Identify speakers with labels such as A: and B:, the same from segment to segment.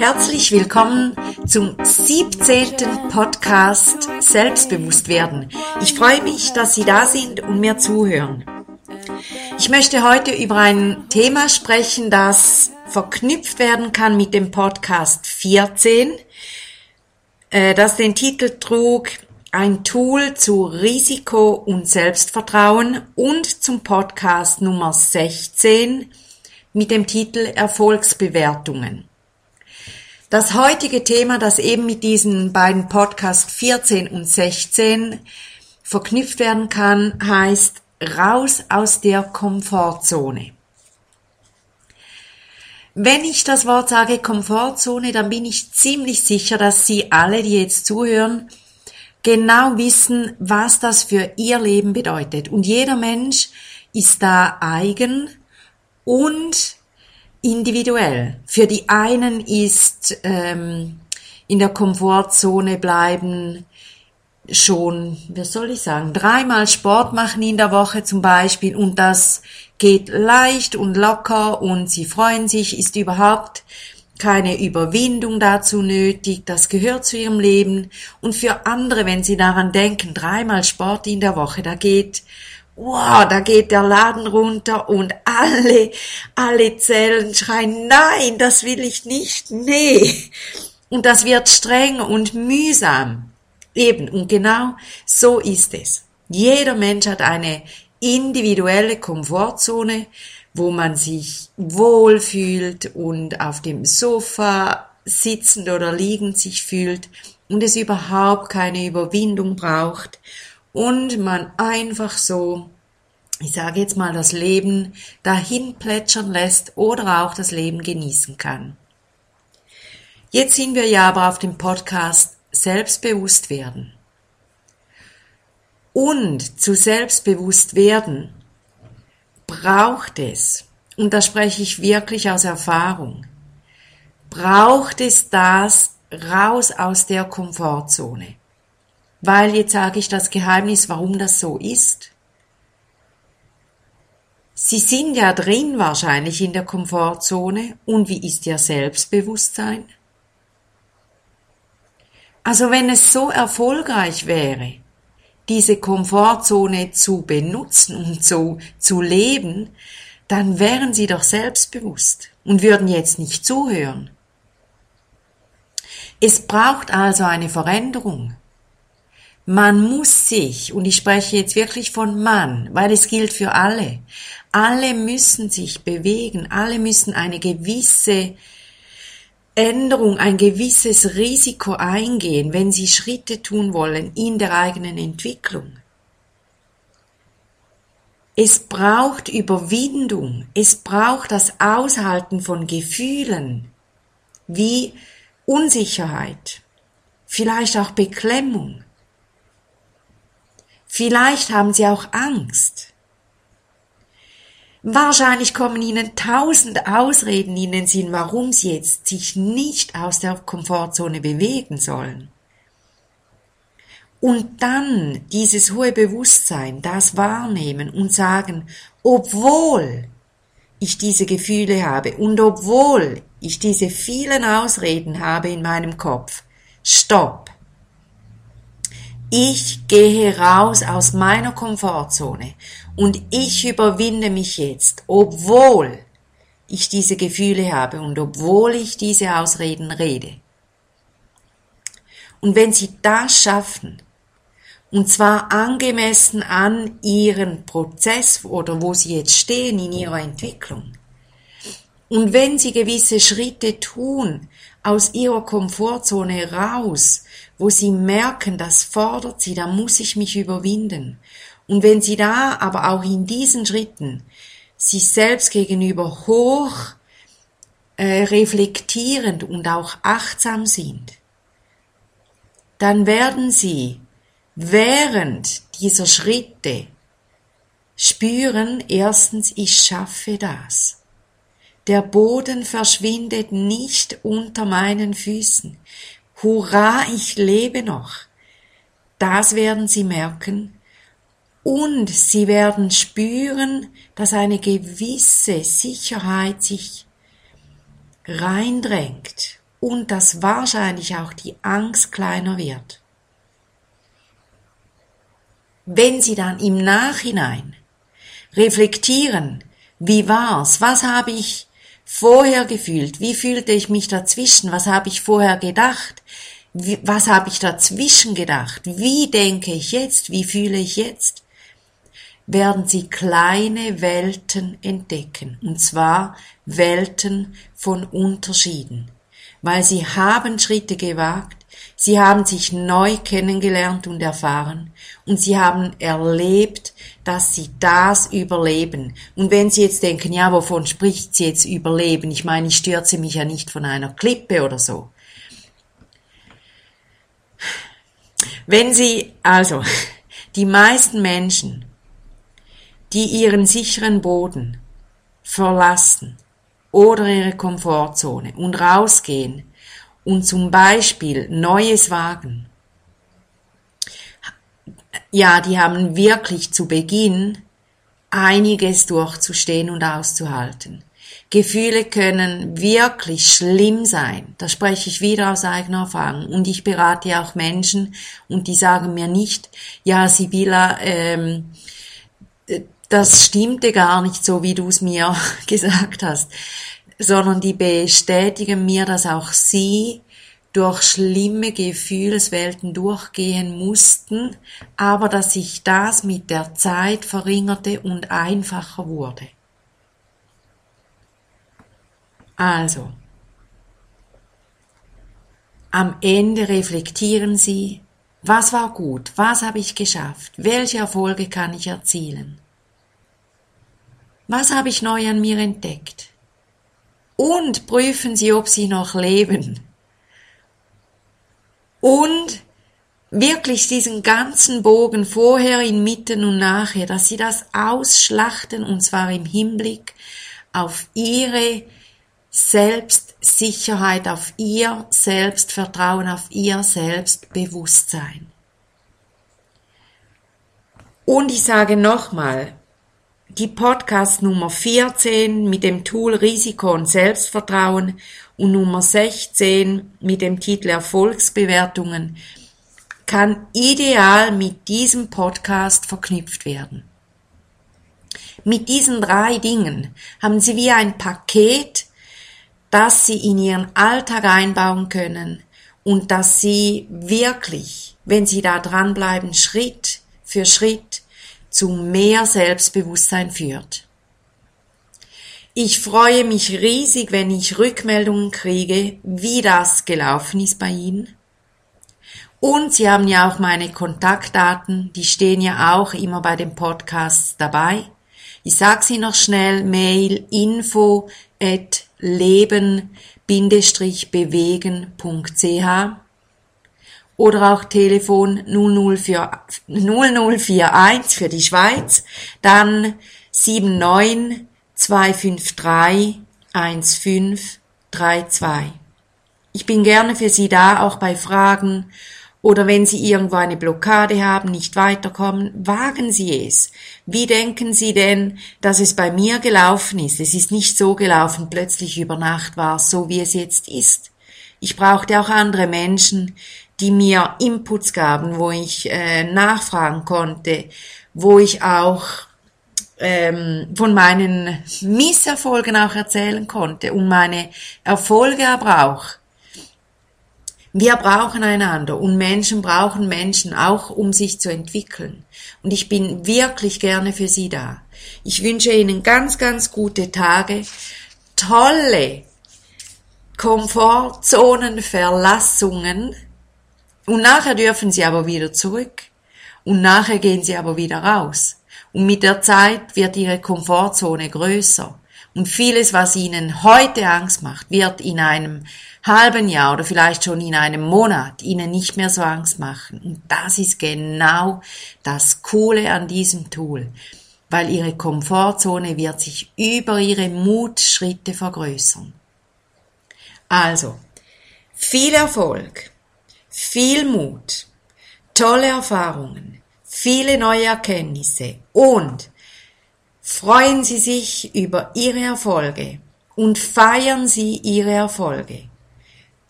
A: Herzlich willkommen zum 17. Podcast Selbstbewusst werden. Ich freue mich, dass Sie da sind und mir zuhören. Ich möchte heute über ein Thema sprechen, das verknüpft werden kann mit dem Podcast 14, äh, das den Titel trug ein Tool zu Risiko und Selbstvertrauen und zum Podcast Nummer 16 mit dem Titel Erfolgsbewertungen. Das heutige Thema, das eben mit diesen beiden Podcast 14 und 16 verknüpft werden kann, heißt raus aus der Komfortzone. Wenn ich das Wort sage Komfortzone, dann bin ich ziemlich sicher, dass Sie alle, die jetzt zuhören, genau wissen, was das für Ihr Leben bedeutet. Und jeder Mensch ist da eigen und individuell. Für die einen ist ähm, in der Komfortzone bleiben schon, wie soll ich sagen, dreimal Sport machen in der Woche zum Beispiel und das geht leicht und locker und sie freuen sich, ist überhaupt keine Überwindung dazu nötig, das gehört zu ihrem Leben und für andere, wenn sie daran denken, dreimal Sport in der Woche, da geht wow, da geht der Laden runter und alle, alle Zellen schreien, nein, das will ich nicht, nee. Und das wird streng und mühsam. Eben, und genau so ist es. Jeder Mensch hat eine individuelle Komfortzone, wo man sich wohlfühlt und auf dem Sofa sitzend oder liegend sich fühlt und es überhaupt keine Überwindung braucht und man einfach so, ich sage jetzt mal, das Leben dahin plätschern lässt oder auch das Leben genießen kann. Jetzt sind wir ja aber auf dem Podcast Selbstbewusst werden. Und zu selbstbewusst werden braucht es, und da spreche ich wirklich aus Erfahrung, braucht es das raus aus der Komfortzone. Weil jetzt sage ich das Geheimnis, warum das so ist. Sie sind ja drin wahrscheinlich in der Komfortzone und wie ist Ihr Selbstbewusstsein? Also wenn es so erfolgreich wäre, diese Komfortzone zu benutzen und so zu leben, dann wären Sie doch selbstbewusst und würden jetzt nicht zuhören. Es braucht also eine Veränderung. Man muss sich, und ich spreche jetzt wirklich von Mann, weil es gilt für alle, alle müssen sich bewegen, alle müssen eine gewisse Änderung, ein gewisses Risiko eingehen, wenn sie Schritte tun wollen in der eigenen Entwicklung. Es braucht Überwindung, es braucht das Aushalten von Gefühlen wie Unsicherheit, vielleicht auch Beklemmung, Vielleicht haben Sie auch Angst. Wahrscheinlich kommen Ihnen tausend Ausreden in den Sinn, warum Sie jetzt sich nicht aus der Komfortzone bewegen sollen. Und dann dieses hohe Bewusstsein, das wahrnehmen und sagen, obwohl ich diese Gefühle habe und obwohl ich diese vielen Ausreden habe in meinem Kopf, stopp. Ich gehe raus aus meiner Komfortzone und ich überwinde mich jetzt, obwohl ich diese Gefühle habe und obwohl ich diese Ausreden rede. Und wenn Sie das schaffen, und zwar angemessen an Ihren Prozess oder wo Sie jetzt stehen in Ihrer Entwicklung, und wenn Sie gewisse Schritte tun, aus Ihrer Komfortzone raus, wo sie merken, das fordert sie, da muss ich mich überwinden. Und wenn sie da aber auch in diesen Schritten sich selbst gegenüber hoch äh, reflektierend und auch achtsam sind, dann werden sie während dieser Schritte spüren, erstens, ich schaffe das. Der Boden verschwindet nicht unter meinen Füßen. Hurra, ich lebe noch. Das werden sie merken. Und sie werden spüren, dass eine gewisse Sicherheit sich reindrängt und dass wahrscheinlich auch die Angst kleiner wird. Wenn Sie dann im Nachhinein reflektieren, wie war's, was habe ich vorher gefühlt, wie fühlte ich mich dazwischen, was habe ich vorher gedacht, wie, was habe ich dazwischen gedacht, wie denke ich jetzt, wie fühle ich jetzt, werden Sie kleine Welten entdecken, und zwar Welten von Unterschieden, weil Sie haben Schritte gewagt, Sie haben sich neu kennengelernt und erfahren und Sie haben erlebt, dass Sie das überleben. Und wenn Sie jetzt denken, ja, wovon spricht sie jetzt überleben? Ich meine, ich stürze mich ja nicht von einer Klippe oder so. Wenn Sie, also, die meisten Menschen die ihren sicheren Boden verlassen oder ihre Komfortzone und rausgehen und zum Beispiel Neues wagen, ja, die haben wirklich zu Beginn einiges durchzustehen und auszuhalten. Gefühle können wirklich schlimm sein. Da spreche ich wieder aus eigener Erfahrung. Und ich berate auch Menschen und die sagen mir nicht, ja, Sibylla, ähm, das stimmte gar nicht so, wie du es mir gesagt hast, sondern die bestätigen mir, dass auch sie durch schlimme Gefühlswelten durchgehen mussten, aber dass sich das mit der Zeit verringerte und einfacher wurde. Also, am Ende reflektieren Sie, was war gut, was habe ich geschafft, welche Erfolge kann ich erzielen. Was habe ich neu an mir entdeckt? Und prüfen Sie, ob Sie noch leben. Und wirklich diesen ganzen Bogen vorher, inmitten und nachher, dass Sie das ausschlachten und zwar im Hinblick auf Ihre Selbstsicherheit, auf Ihr Selbstvertrauen, auf Ihr Selbstbewusstsein. Und ich sage nochmal, die Podcast Nummer 14 mit dem Tool Risiko und Selbstvertrauen und Nummer 16 mit dem Titel Erfolgsbewertungen kann ideal mit diesem Podcast verknüpft werden. Mit diesen drei Dingen haben Sie wie ein Paket, das Sie in Ihren Alltag einbauen können und dass Sie wirklich, wenn Sie da dranbleiben, Schritt für Schritt zu mehr Selbstbewusstsein führt. Ich freue mich riesig, wenn ich Rückmeldungen kriege, wie das gelaufen ist bei Ihnen. Und Sie haben ja auch meine Kontaktdaten, die stehen ja auch immer bei den Podcasts dabei. Ich sage Sie noch schnell, Mail info at leben-bewegen.ch oder auch Telefon 004, 0041 für die Schweiz, dann 79 253 1532. Ich bin gerne für Sie da, auch bei Fragen oder wenn Sie irgendwo eine Blockade haben, nicht weiterkommen, wagen Sie es. Wie denken Sie denn, dass es bei mir gelaufen ist? Es ist nicht so gelaufen, plötzlich über Nacht war es so, wie es jetzt ist. Ich brauchte auch andere Menschen, die mir Inputs gaben, wo ich äh, nachfragen konnte, wo ich auch ähm, von meinen Misserfolgen auch erzählen konnte und meine Erfolge aber auch. Wir brauchen einander und Menschen brauchen Menschen auch, um sich zu entwickeln. Und ich bin wirklich gerne für Sie da. Ich wünsche Ihnen ganz, ganz gute Tage, tolle Komfortzonenverlassungen, und nachher dürfen sie aber wieder zurück. Und nachher gehen sie aber wieder raus. Und mit der Zeit wird ihre Komfortzone größer. Und vieles, was ihnen heute Angst macht, wird in einem halben Jahr oder vielleicht schon in einem Monat ihnen nicht mehr so Angst machen. Und das ist genau das Coole an diesem Tool, weil ihre Komfortzone wird sich über ihre Mutschritte vergrößern. Also, viel Erfolg! Viel Mut, tolle Erfahrungen, viele neue Erkenntnisse und freuen Sie sich über Ihre Erfolge und feiern Sie Ihre Erfolge.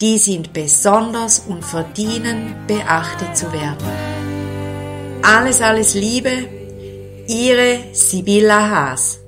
A: die sind besonders und verdienen beachtet zu werden. Alles, alles Liebe, Ihre Sibylla Haas.